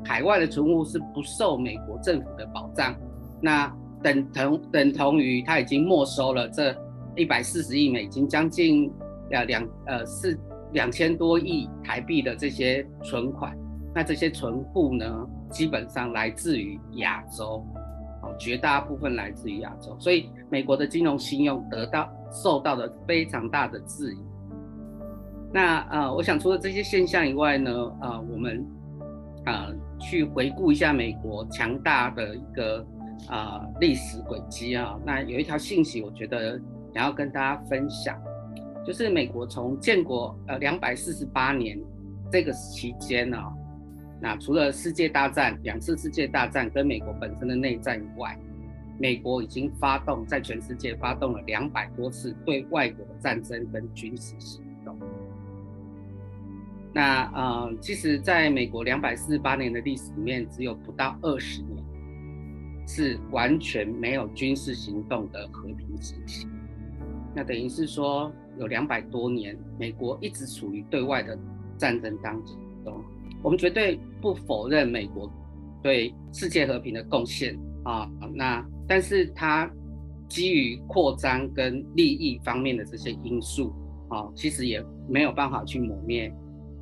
海外的存户是不受美国政府的保障，那等同等同于他已经没收了这一百四十亿美金，将近呃两呃是两千多亿台币的这些存款。那这些存户呢，基本上来自于亚洲，哦，绝大部分来自于亚洲，所以美国的金融信用得到受到了非常大的质疑。那呃，我想除了这些现象以外呢，呃，我们啊、呃、去回顾一下美国强大的一个啊、呃、历史轨迹啊，那有一条信息，我觉得想要跟大家分享，就是美国从建国呃两百四十八年这个期间呢。那除了世界大战、两次世界大战跟美国本身的内战以外，美国已经发动在全世界发动了两百多次对外国的战争跟军事行动。那呃，其实在美国两百四十八年的历史里面，只有不到二十年是完全没有军事行动的和平时期。那等于是说，有两百多年，美国一直处于对外的战争当中。我们绝对不否认美国对世界和平的贡献啊，那但是它基于扩张跟利益方面的这些因素啊，其实也没有办法去抹灭。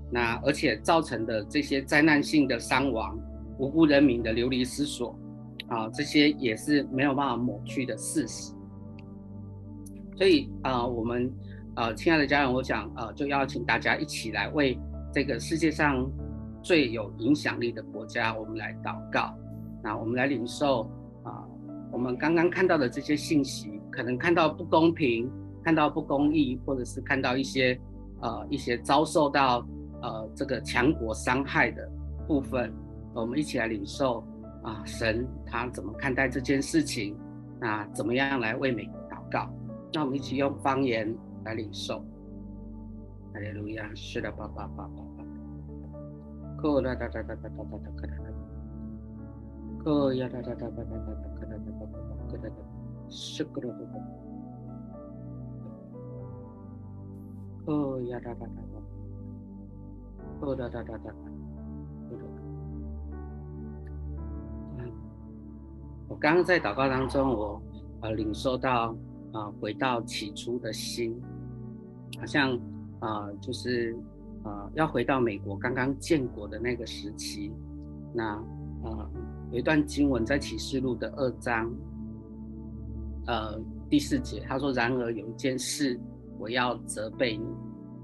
那而且造成的这些灾难性的伤亡、无辜人民的流离失所啊，这些也是没有办法抹去的事实。所以啊，我们呃，亲爱的家人，我想呃，就邀请大家一起来为这个世界上。最有影响力的国家，我们来祷告。那我们来领受啊，我们刚刚看到的这些信息，可能看到不公平，看到不公义，或者是看到一些呃一些遭受到呃这个强国伤害的部分，我们一起来领受啊，神他怎么看待这件事情？那怎么样来为美国祷告？那我们一起用方言来领受。哈利路亚，是的，爸爸，爸爸，爸爸。可啦哒哒哒哒哒哒哒，哒。可呀哒哒哒哒哒哒，哒哒哒哒，可啦哒。是可啦哒哒。可呀哒哒哒哒。可啦哒哒哒哒。我刚刚在祷告当中，我呃领受到啊，回到起初的心，好像。啊、呃，就是呃，要回到美国刚刚建国的那个时期。那呃，有一段经文在启示录的二章，呃，第四节，他说：“然而有一件事，我要责备你，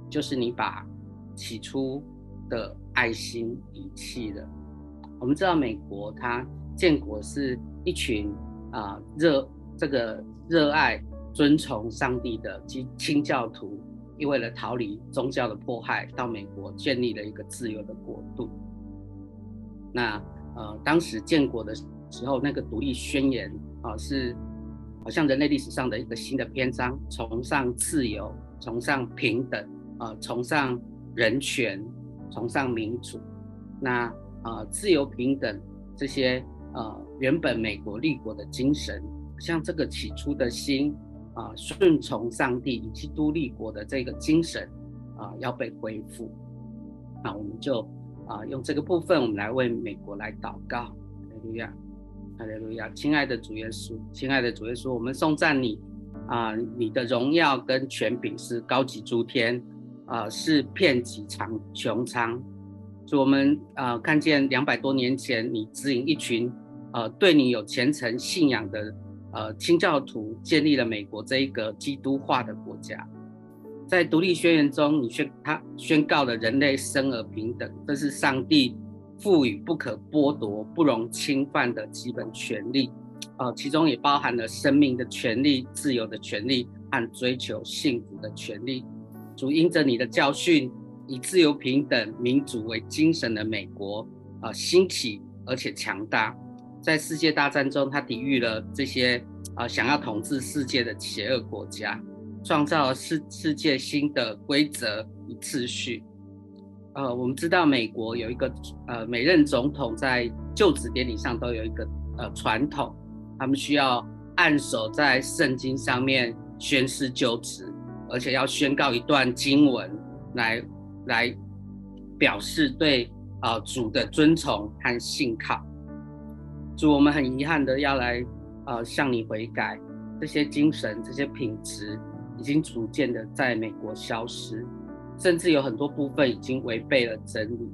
就是你把起初的爱心遗弃了。”我们知道美国它建国是一群啊热这个热爱尊崇上帝的基清教徒。因为了逃离宗教的迫害，到美国建立了一个自由的国度。那呃，当时建国的时候，那个独立宣言啊、是好像人类历史上的一个新的篇章，崇尚自由，崇尚平等，啊、崇尚人权，崇尚民主。那啊、呃，自由平等这些呃，原本美国立国的精神，像这个起初的心。啊，顺从上帝以基督立国的这个精神啊，要被恢复。那我们就啊，用这个部分，我们来为美国来祷告。哈利路亚，哈利路亚，亲爱的主耶稣，亲爱的主耶稣，我们颂赞你啊，你的荣耀跟权柄是高及诸天啊，是遍及长穹苍。主，我们啊，看见两百多年前，你指引一群呃，对你有虔诚信仰的。呃，清教徒建立了美国这一个基督化的国家，在独立宣言中，你宣他宣告了人类生而平等，这是上帝赋予不可剥夺、不容侵犯的基本权利。呃，其中也包含了生命的权利、自由的权利和追求幸福的权利。主因着你的教训，以自由、平等、民主为精神的美国，呃，兴起而且强大。在世界大战中，他抵御了这些啊、呃、想要统治世界的邪恶国家，创造了世世界新的规则与秩序。呃，我们知道美国有一个呃每任总统在就职典礼上都有一个呃传统，他们需要按手在圣经上面宣誓就职，而且要宣告一段经文来来表示对啊、呃、主的尊崇和信靠。主，我们很遗憾的要来，呃，向你悔改。这些精神、这些品质，已经逐渐的在美国消失，甚至有很多部分已经违背了真理。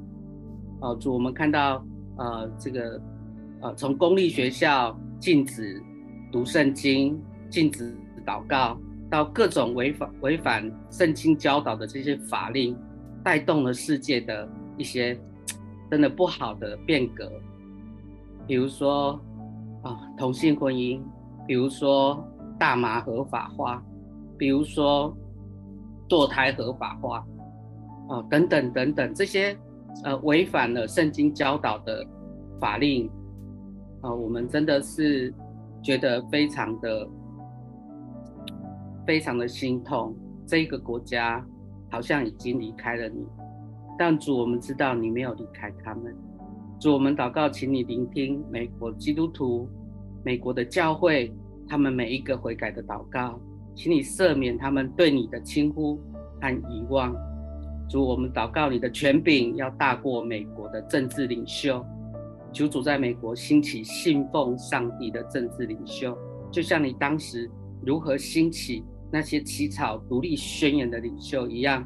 呃，主，我们看到，呃，这个，呃，从公立学校禁止读圣经、禁止祷告，到各种违反违反圣经教导的这些法令，带动了世界的一些 真的不好的变革。比如说，啊，同性婚姻；比如说，大麻合法化；比如说，堕胎合法化，啊，等等等等，这些呃违反了圣经教导的法令，啊，我们真的是觉得非常的、非常的心痛。这个国家好像已经离开了你，但主，我们知道你没有离开他们。主，我们祷告，请你聆听美国基督徒、美国的教会，他们每一个悔改的祷告，请你赦免他们对你的轻忽和遗忘。主，我们祷告，你的权柄要大过美国的政治领袖。求主在美国兴起信奉上帝的政治领袖，就像你当时如何兴起那些起草独立宣言的领袖一样。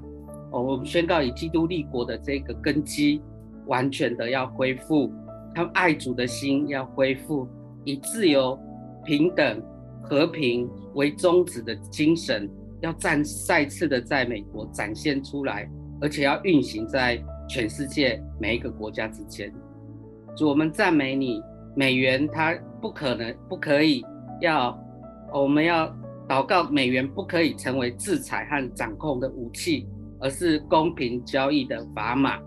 哦，我们宣告以基督立国的这个根基。完全的要恢复，他们爱主的心要恢复，以自由、平等、和平为宗旨的精神，要再再次的在美国展现出来，而且要运行在全世界每一个国家之间。主，我们赞美你，美元它不可能、不可以要，我们要祷告，美元不可以成为制裁和掌控的武器，而是公平交易的砝码。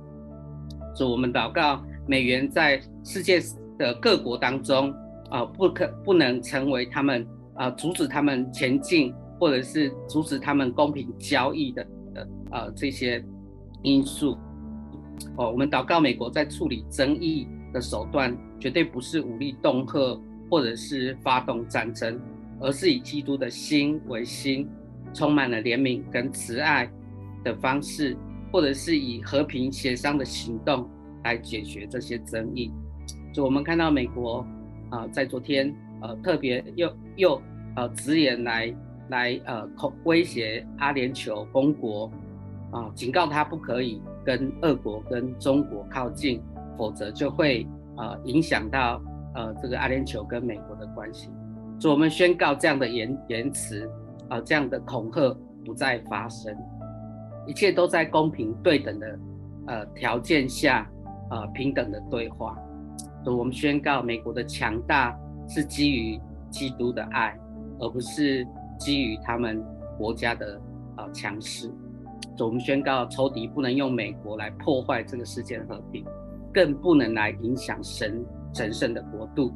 主，我们祷告，美元在世界的各国当中啊、不可不能成为他们啊、阻止他们前进，或者是阻止他们公平交易的的呃这些因素。哦，我们祷告，美国在处理争议的手段绝对不是武力恫吓，或者是发动战争，而是以基督的心为心，充满了怜悯跟慈爱的方式，或者是以和平协商的行动来解决这些争议。就我们看到美国啊、在昨天呃特别又又呃直言来来呃恐威胁阿联酋公国啊、警告他不可以。跟俄国跟中国靠近，否则就会呃影响到呃这个阿联酋跟美国的关系。所以我们宣告这样的言言辞啊、这样的恐吓不再发生，一切都在公平对等的呃条件下呃平等的对话。所以我们宣告美国的强大是基于基督的爱，而不是基于他们国家的呃强势。我们宣告，仇敌不能用美国来破坏这个世界的和平，更不能来影响神神圣的国度。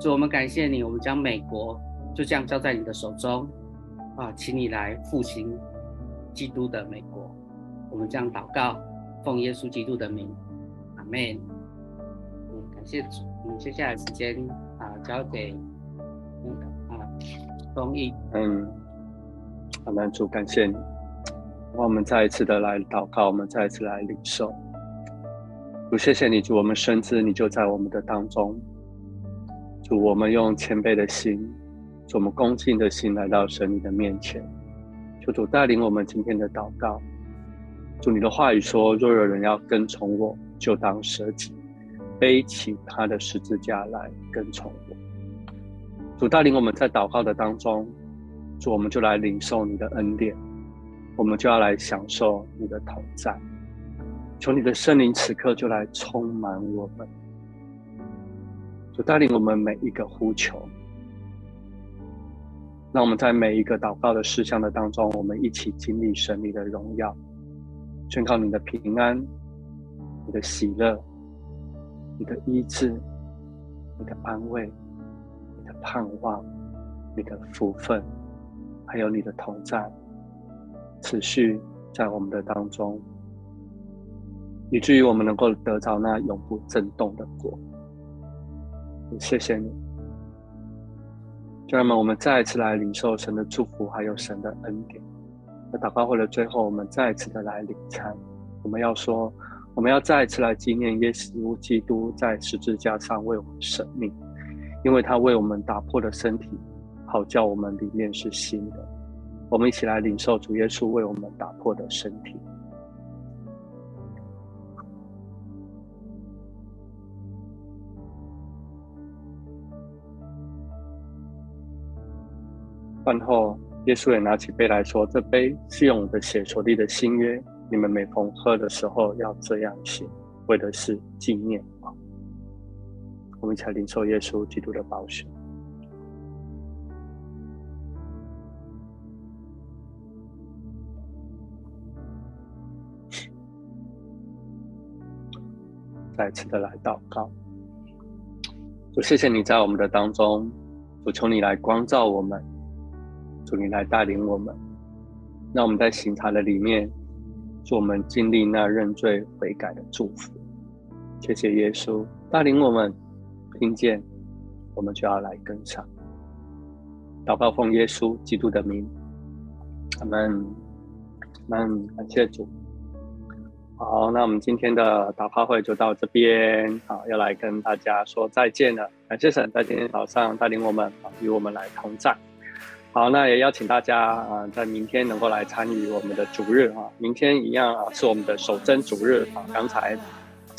所以，我们感谢你，我们将美国就这样交在你的手中，啊，请你来复兴基督的美国。我们这样祷告，奉耶稣基督的名，阿门。嗯，感谢主。嗯，接下来时间啊，交给那个啊，公义。嗯，阿门。主，感谢你。我们再一次的来祷告，我们再一次来领受。主，谢谢你，主，我们深知你就在我们的当中。主，我们用谦卑的心，主，我们恭敬的心来到神你的面前。求主带领我们今天的祷告。主，你的话语说：若有人要跟从我，就当舍己，背起他的十字架来跟从我。主带领我们在祷告的当中，主，我们就来领受你的恩典。我们就要来享受你的同在，求你的圣灵此刻就来充满我们，就带领我们每一个呼求，让我们在每一个祷告的事项的当中，我们一起经历神你的荣耀，宣告你的平安、你的喜乐、你的医治、你的安慰、你的盼望、你的福分，还有你的同在。持续在我们的当中，以至于我们能够得到那永不震动的果。谢谢你，家人们，我们再一次来领受神的祝福，还有神的恩典。在祷告会的最后，我们再一次的来领餐。我们要说，我们要再一次来纪念耶稣基督在十字架上为我们舍命，因为他为我们打破了身体，好叫我们里面是新的。我们一起来领受主耶稣为我们打破的身体。饭后，耶稣也拿起杯来说：“这杯是用我的血所立的新约，你们每逢喝的时候要这样行，为的是纪念我。”我们一起来领受耶稣基督的宝血。再次的来祷告，主，谢谢你在我们的当中，主，求你来光照我们，主，你来带领我们，让我们在刑场的里面，祝我们经历那认罪悔改的祝福。谢谢耶稣带领我们，听见我们就要来跟上。祷告奉耶稣基督的名，阿门，阿门，感谢主。好，那我们今天的祷告会就到这边，好，要来跟大家说再见了。感谢神在今天早上带领我们，与我们来同在。好，那也邀请大家啊，在明天能够来参与我们的主日啊，明天一样啊，是我们的守贞主日啊。刚才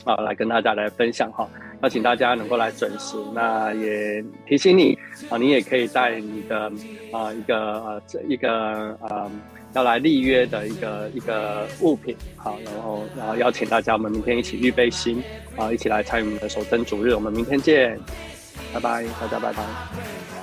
啊，来跟大家来分享哈，邀请大家能够来准时。那也提醒你啊，你也可以带你的啊一个呃这一个呃。要来立约的一个一个物品，好，然后然后邀请大家，我们明天一起预备心，啊，一起来参与我们的守贞主日，我们明天见，拜拜，大家拜拜。